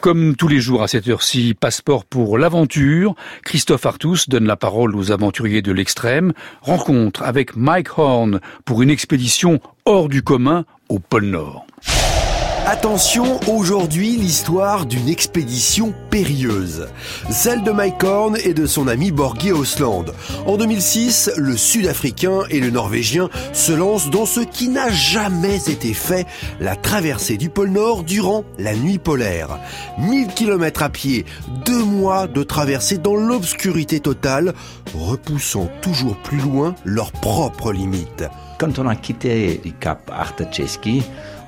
Comme tous les jours à cette heure-ci, passeport pour l'aventure, Christophe Artus donne la parole aux aventuriers de l'extrême, rencontre avec Mike Horn pour une expédition hors du commun au pôle Nord. Attention, aujourd'hui l'histoire d'une expédition périlleuse. Celle de Mike Horn et de son ami Borghi Osland. En 2006, le Sud-Africain et le Norvégien se lancent dans ce qui n'a jamais été fait, la traversée du pôle Nord durant la nuit polaire. 1000 km à pied, deux mois de traversée dans l'obscurité totale, repoussant toujours plus loin leurs propres limites. Quand on a quitté le cap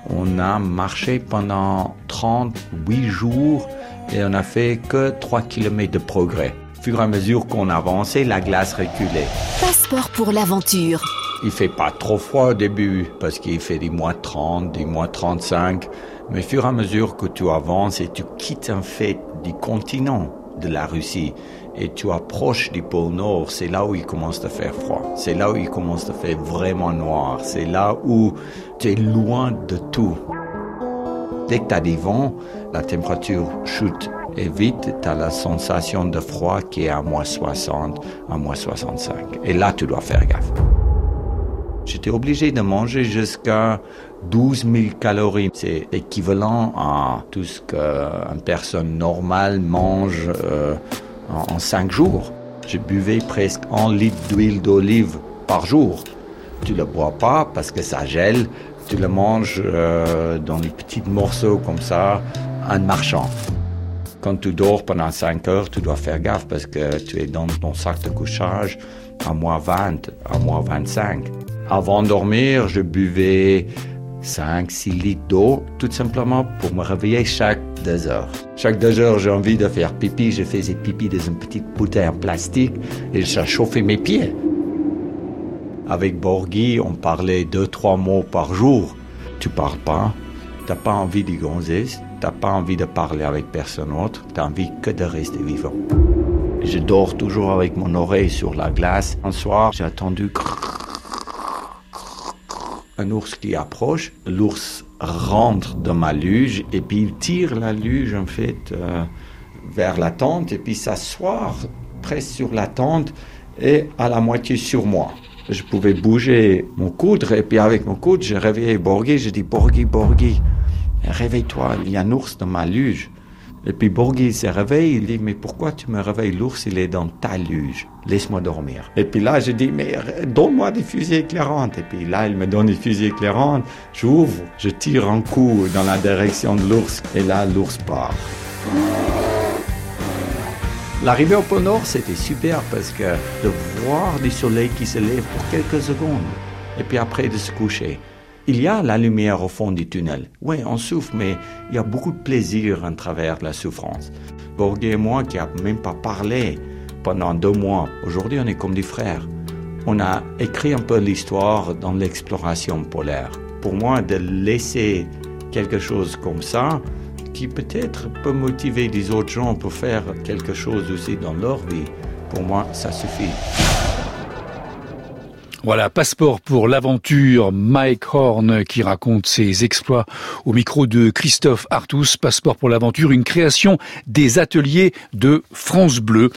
on a marché pendant 38 jours et on a fait que 3 km de progrès. Au fur et à mesure qu'on avançait, la glace reculait. Passeport pour l'aventure. Il fait pas trop froid au début parce qu'il fait des moins 30, des moins 35. Mais au fur et à mesure que tu avances et tu quittes en fait du continent de la Russie et tu approches du pôle Nord, c'est là où il commence à faire froid. C'est là où il commence à faire vraiment noir. C'est là où tu es loin de tout. Dès que tu as des vents, la température chute et vite, tu as la sensation de froid qui est à moins 60, à moins 65. Et là, tu dois faire gaffe. J'étais obligé de manger jusqu'à 12 000 calories. C'est équivalent à tout ce qu'une personne normale mange euh, en, 5 jours. Je buvais presque un litre d'huile d'olive par jour. Tu le bois pas parce que ça gèle. Tu le manges euh, dans des petits morceaux comme ça en marchant. Quand tu dors pendant 5 heures, tu dois faire gaffe parce que tu es dans ton sac de couchage à moins 20, à moins 25. Avant de dormir, je buvais 5, 6 litres d'eau, tout simplement pour me réveiller chaque deux heures. Chaque deux heures, j'ai envie de faire pipi. Je faisais pipi dans une petite bouteille en plastique et ça chauffait mes pieds. Avec Borghi, on parlait deux, trois mots par jour. Tu parles pas, t'as pas envie de gonzesse, t'as pas envie de parler avec personne autre, t'as envie que de rester vivant. Je dors toujours avec mon oreille sur la glace. Un soir, j'ai attendu un ours qui approche. L'ours rentre dans ma luge et puis il tire la luge en fait euh, vers la tente et puis s'asseoir presque sur la tente et à la moitié sur moi. Je pouvais bouger mon coude et puis avec mon coude, j'ai réveillé Borghi. J'ai dit Borghi, Borghi, réveille-toi, il y a un ours dans ma luge. Et puis Borghi se réveille, il dit, mais pourquoi tu me réveilles? L'ours, il est dans ta luge. Laisse-moi dormir. Et puis là, je dis, mais donne-moi des fusées éclairantes. Et puis là, il me donne des fusées éclairantes. J'ouvre, je tire un coup dans la direction de l'ours. Et là, l'ours part. L'arrivée au pôle Nord, c'était super parce que de voir du soleil qui se lève pour quelques secondes. Et puis après, de se coucher. Il y a la lumière au fond du tunnel. Oui, on souffre, mais il y a beaucoup de plaisir à travers la souffrance. Borghi et moi, qui n'avons même pas parlé pendant deux mois, aujourd'hui on est comme des frères. On a écrit un peu l'histoire dans l'exploration polaire. Pour moi, de laisser quelque chose comme ça, qui peut-être peut motiver des autres gens pour faire quelque chose aussi dans leur vie, pour moi, ça suffit. Voilà, passeport pour l'aventure, Mike Horn qui raconte ses exploits au micro de Christophe Artus, passeport pour l'aventure, une création des ateliers de France Bleu.